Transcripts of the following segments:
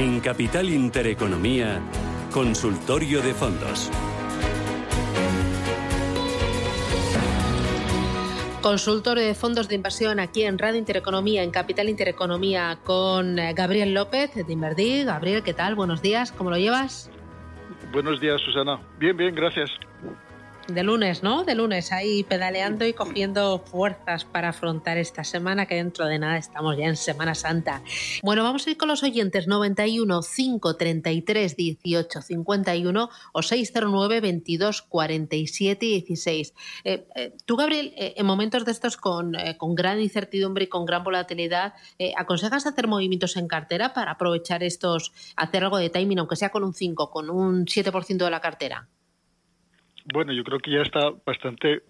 En Capital Intereconomía, Consultorio de Fondos. Consultorio de fondos de inversión aquí en Radio Intereconomía, en Capital Intereconomía, con eh, Gabriel López de Inverdir. Gabriel, ¿qué tal? Buenos días, ¿cómo lo llevas? Buenos días, Susana. Bien, bien, gracias de lunes, ¿no? De lunes, ahí pedaleando y cogiendo fuerzas para afrontar esta semana, que dentro de nada estamos ya en Semana Santa. Bueno, vamos a ir con los oyentes 91 533 18 51 o 609 22 47 16. tú, Gabriel, eh, en momentos de estos con, eh, con, gran incertidumbre y con gran volatilidad, eh, ¿aconsejas hacer movimientos en cartera para aprovechar estos, hacer algo de timing, aunque sea con un 5, con un 7% de la cartera? Bueno, yo creo que ya está bastante eh,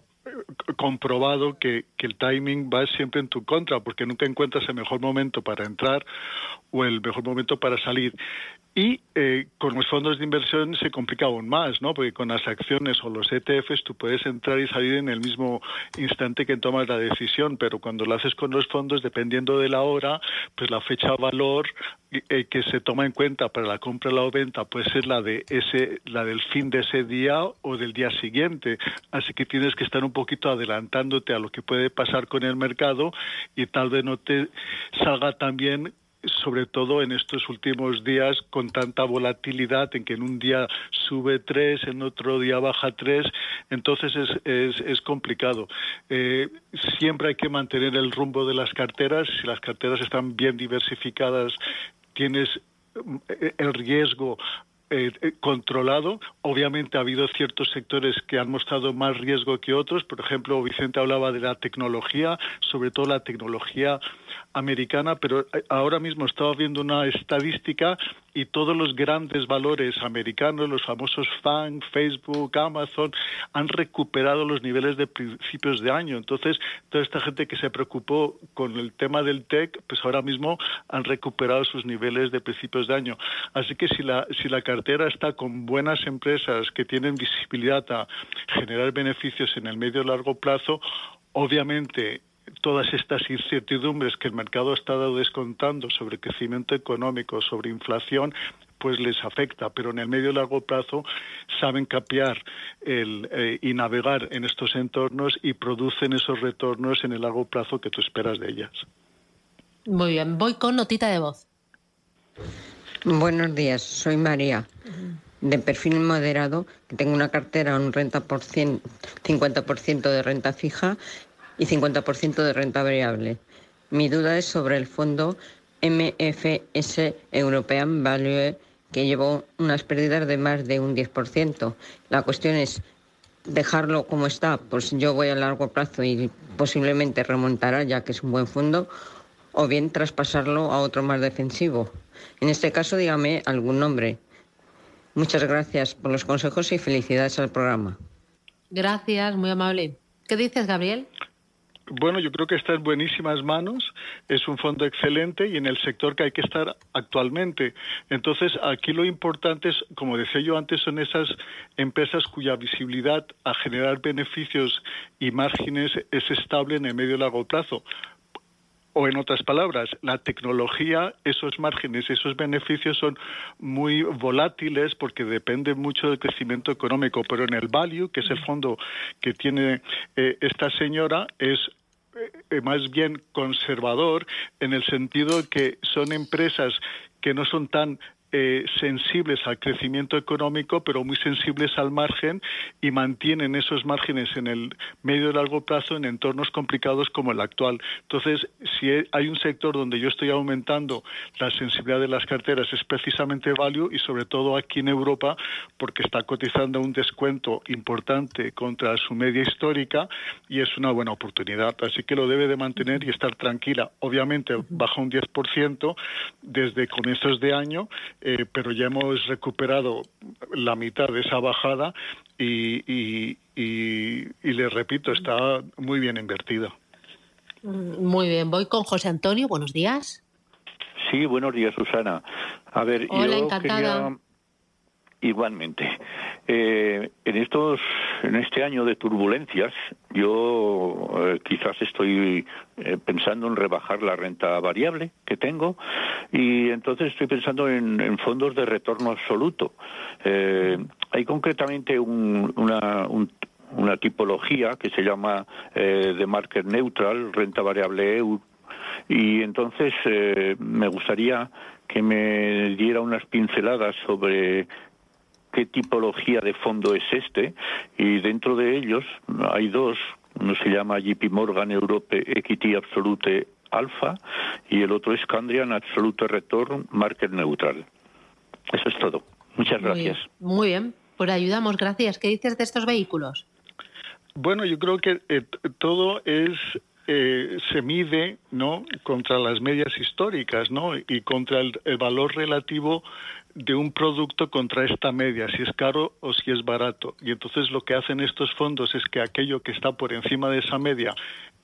comprobado que, que, el timing va siempre en tu contra, porque nunca encuentras el mejor momento para entrar o el mejor momento para salir. Y eh, con los fondos de inversión se complica aún más, ¿no? Porque con las acciones o los ETFs tú puedes entrar y salir en el mismo instante que tomas la decisión, pero cuando lo haces con los fondos, dependiendo de la hora, pues la fecha valor eh, que se toma en cuenta para la compra o la venta puede ser la de ese, la del fin de ese día o del día siguiente. Así que tienes que estar un poquito adelantándote a lo que puede pasar con el mercado y tal vez no te salga también sobre todo en estos últimos días con tanta volatilidad en que en un día sube tres, en otro día baja tres, entonces es, es, complicado. Eh, siempre hay que mantener el rumbo de las carteras, si las carteras están bien diversificadas, tienes eh, el riesgo eh, controlado. Obviamente ha habido ciertos sectores que han mostrado más riesgo que otros. Por ejemplo, Vicente hablaba de la tecnología, sobre todo la tecnología americana, pero eh, ahora mismo estaba viendo una estadística y todos los grandes valores americanos, los famosos FANG, Facebook, Amazon, han recuperado los niveles de principios de año. Entonces, toda esta gente que se preocupó con el tema del tech, pues ahora mismo han recuperado sus niveles de principios de año. Así que si la, si la cartera está con buenas empresas que tienen visibilidad a generar beneficios en el medio y largo plazo, obviamente todas estas incertidumbres que el mercado ha estado descontando sobre crecimiento económico, sobre inflación, pues les afecta, pero en el medio y largo plazo saben capear el, eh, y navegar en estos entornos y producen esos retornos en el largo plazo que tú esperas de ellas. Muy bien, voy con notita de voz. Buenos días, soy María, de perfil moderado, que tengo una cartera un renta por 50% de renta fija y 50% de renta variable. Mi duda es sobre el fondo MFS European Value que llevó unas pérdidas de más de un 10%. La cuestión es dejarlo como está, pues yo voy a largo plazo y posiblemente remontará ya que es un buen fondo, o bien traspasarlo a otro más defensivo. En este caso, dígame algún nombre. Muchas gracias por los consejos y felicidades al programa. Gracias, muy amable. ¿Qué dices, Gabriel? Bueno, yo creo que está en buenísimas manos, es un fondo excelente y en el sector que hay que estar actualmente. Entonces, aquí lo importante es, como decía yo antes, son esas empresas cuya visibilidad a generar beneficios y márgenes es estable en el medio y largo plazo. O en otras palabras, la tecnología, esos márgenes, esos beneficios son muy volátiles porque dependen mucho del crecimiento económico, pero en el value, que es el fondo que tiene eh, esta señora, es eh, más bien conservador en el sentido que son empresas que no son tan eh, sensibles al crecimiento económico, pero muy sensibles al margen y mantienen esos márgenes en el medio y largo plazo en entornos complicados como el actual. Entonces, si hay un sector donde yo estoy aumentando la sensibilidad de las carteras es precisamente value y sobre todo aquí en Europa porque está cotizando un descuento importante contra su media histórica y es una buena oportunidad. Así que lo debe de mantener y estar tranquila. Obviamente baja un 10% desde comienzos de año eh, pero ya hemos recuperado la mitad de esa bajada y, y, y, les repito, está muy bien invertida. Mm, muy bien, voy con José Antonio, buenos días. Sí, buenos días, Susana. A ver, Hola, encantada. Igualmente. Eh, en estos, en este año de turbulencias, yo eh, quizás estoy eh, pensando en rebajar la renta variable que tengo y entonces estoy pensando en, fondos de retorno absoluto. hay concretamente una, una tipología que se llama de market neutral, renta variable EU, y entonces me gustaría que me diera unas pinceladas sobre qué tipología de fondo es este y dentro de ellos hay dos, uno se llama JP Morgan Europe Equity Absolute Alpha y el otro es Candrian Absolute Return Market Neutral. Eso es todo. Muchas gracias. Muy bien, pues ayudamos, gracias. ¿Qué dices de estos vehículos? Bueno, yo creo que eh, todo es eh, se mide no contra las medias históricas no y contra el, valor relativo de un producto contra esta media, si es caro o si es barato. Y entonces lo que hacen estos fondos es que aquello que está por encima de esa media,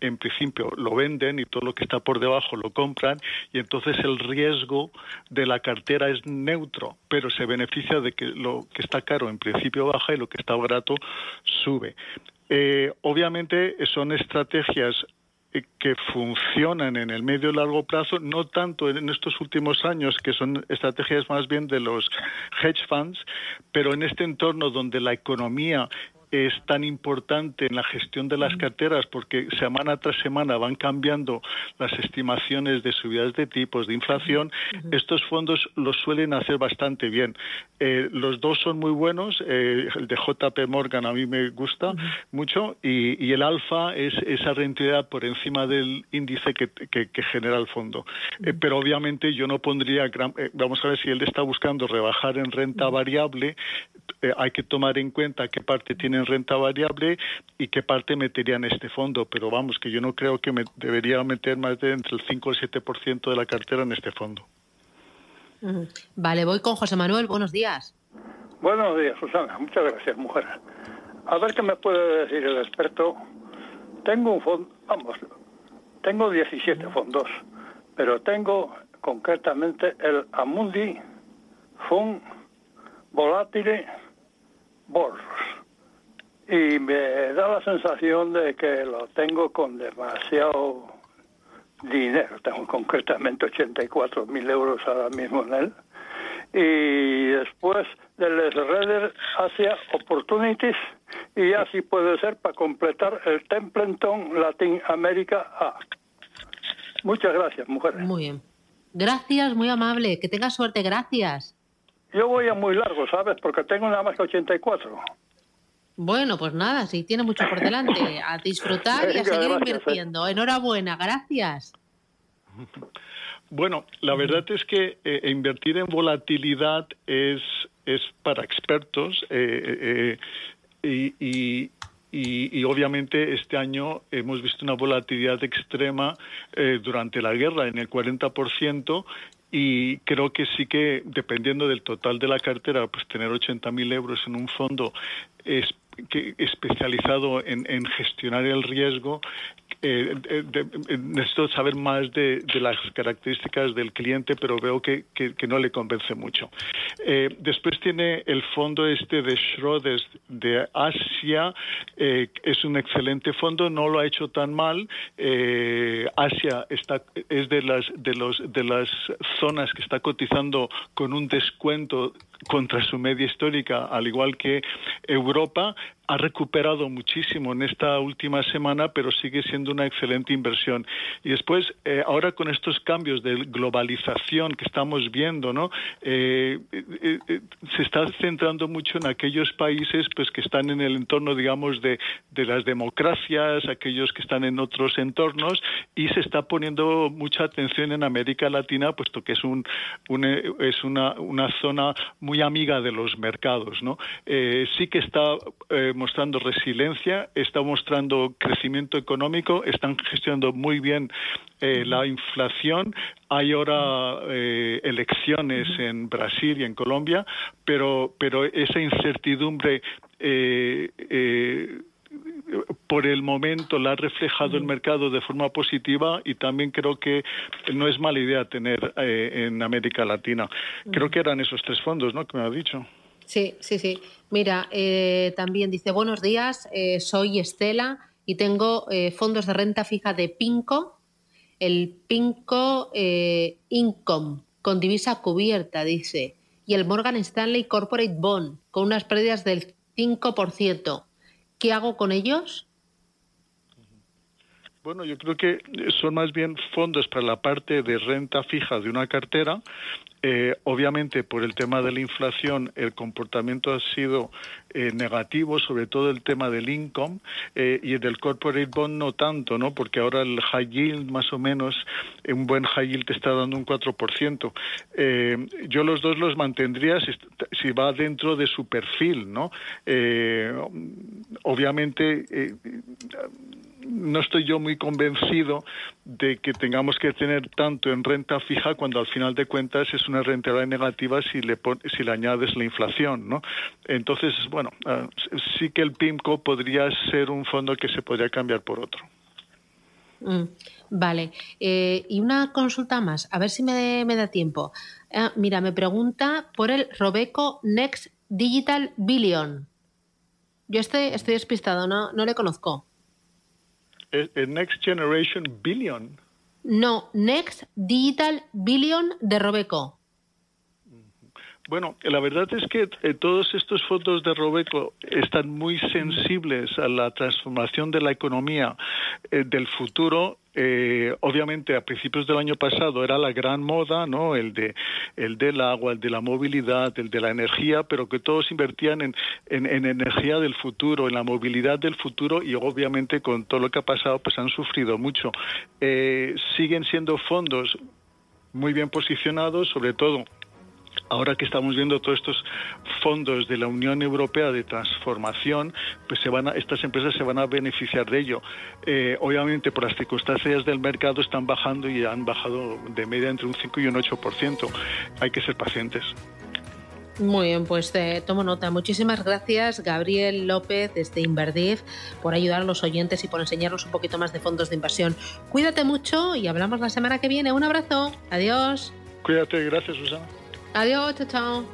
en principio lo venden y todo lo que está por debajo lo compran y entonces el riesgo de la cartera es neutro, pero se beneficia de que lo que está caro en principio baja y lo que está barato sube. Eh, obviamente son estrategias que funcionan en el medio y largo plazo, no tanto en estos últimos años, que son estrategias más bien de los hedge funds, pero en este entorno donde la economía es tan importante en la gestión de las carteras porque semana tras semana van cambiando las estimaciones de subidas de tipos, de inflación, estos fondos los suelen hacer bastante bien. Eh, los dos son muy buenos, eh, el de JP Morgan a mí me gusta mucho y, el alfa es esa rentabilidad por encima del índice que, genera el fondo. Eh, pero obviamente yo no pondría, vamos a ver si él está buscando rebajar en renta variable, hay que tomar en cuenta qué parte tiene en renta variable y qué parte metería en este fondo. Pero vamos, que yo no creo que me debería meter más de entre el 5 y el 7% de la cartera en este fondo. Vale, voy con José Manuel. Buenos días. Buenos días, Susana. Muchas gracias, mujer. A ver qué me puede decir el experto. Tengo un fondo, vamos, tengo 17 fondos, pero tengo concretamente el Amundi Fund Volatile Bors y me da la sensación de que lo tengo con demasiado dinero. Tengo concretamente 84 mil euros ahora mismo en él. Y después del Redder Asia Opportunities y así puede ser para completar el Templeton Latin America A. Muchas gracias, mujer. Muy bien. Gracias, muy amable. Que tenga suerte, gracias. Yo voy a muy largo, ¿sabes? Porque tengo nada más que 84. Bueno, pues nada, si tiene mucho por delante. A disfrutar y a seguir ¿eh? invirtiendo. Enhorabuena, gracias. Bueno, la verdad es que eh, invertir en volatilidad es, es para expertos eh, y, y, y, obviamente este año hemos visto una volatilidad extrema durante la guerra en el 40% y creo que sí que dependiendo del total de la cartera, pues tener 80.000 euros en un fondo es especializado en, gestionar el riesgo, eh, necesito saber más de, las características del cliente, pero veo que, no le convence mucho. Eh, después tiene el fondo este de Schroders de Asia, eh, es un excelente fondo, no lo ha hecho tan mal. Asia está, es de las, de, los, de las zonas que está cotizando con un descuento contra su media histórica, al igual que Europa, ha recuperado muchísimo en esta última semana, pero sigue siendo una excelente inversión. Y después, eh, ahora con estos cambios de globalización que estamos viendo, ¿no? Eh, eh, se está centrando mucho en aquellos países pues que están en el entorno, digamos, de, de las democracias, aquellos que están en otros entornos, y se está poniendo mucha atención en América Latina, puesto que es un, es una, una zona muy amiga de los mercados, ¿no? sí que está mostrando resiliencia, está mostrando crecimiento económico, están gestionando muy bien eh, la inflación. Hay ahora eh, elecciones en Brasil y en Colombia, pero, pero esa incertidumbre eh, por el momento la ha reflejado el mercado de forma positiva y también creo que no es mala idea tener en América Latina. Creo que eran esos tres fondos, ¿no? Que me ha dicho. Sí, sí, sí. Mira, eh, también dice, buenos días, eh, soy Estela y tengo eh, fondos de renta fija de Pinco, el Pinco Income, con divisa cubierta, dice, y el Morgan Stanley Corporate Bond, con unas pérdidas del 5%. ¿Qué hago con ellos? Bueno, yo creo que son más bien fondos para la parte de renta fija de una cartera eh, obviamente, por el tema de la inflación, el comportamiento ha sido eh, negativo, sobre todo el tema del income eh, y del corporate bond no tanto, ¿no? Porque ahora el high yield, más o menos, un buen high yield te está dando un 4%. yo los dos los mantendría si, si, va dentro de su perfil, ¿no? obviamente no estoy yo muy convencido de que tengamos que tener tanto en renta fija cuando al final de cuentas es una rentabilidad negativa si le, si le añades la inflación, ¿no? Entonces, bueno, ah, sí que el PIMCO podría ser un fondo que se podría cambiar por otro. Mm, vale. Eh, y una consulta más, a ver si me, da tiempo. Ah, mira, me pregunta por el Robeco Next Digital Billion. Yo estoy, estoy despistado, no, no le conozco. ¿El Next Generation Billion? No, Next Digital Billion de Robeco. Bueno, la verdad es que eh, todos estos fondos de Robeco están muy sensibles a la transformación de la economía eh, del futuro eh, obviamente a principios del año pasado era la gran moda, ¿no? El de el del agua, el de la movilidad, el de la energía, pero que todos invertían en, en, energía del futuro, en la movilidad del futuro y obviamente con todo lo que ha pasado pues han sufrido mucho. siguen siendo fondos muy bien posicionados, sobre todo ahora que estamos viendo todos estos fondos de la Unión Europea de transformación, pues se van estas empresas se van a beneficiar de ello. Eh, obviamente, por las circunstancias del mercado están bajando y han bajado de media entre un 5 y un 8%. Hay que ser pacientes. Muy bien, pues te tomo nota. Muchísimas gracias, Gabriel López, desde Inverdif, por ayudar a los oyentes y por enseñarnos un poquito más de fondos de inversión. Cuídate mucho y hablamos la semana que viene. Un abrazo. Adiós. Cuídate, gracias, Susana. Adiós, chao, chao.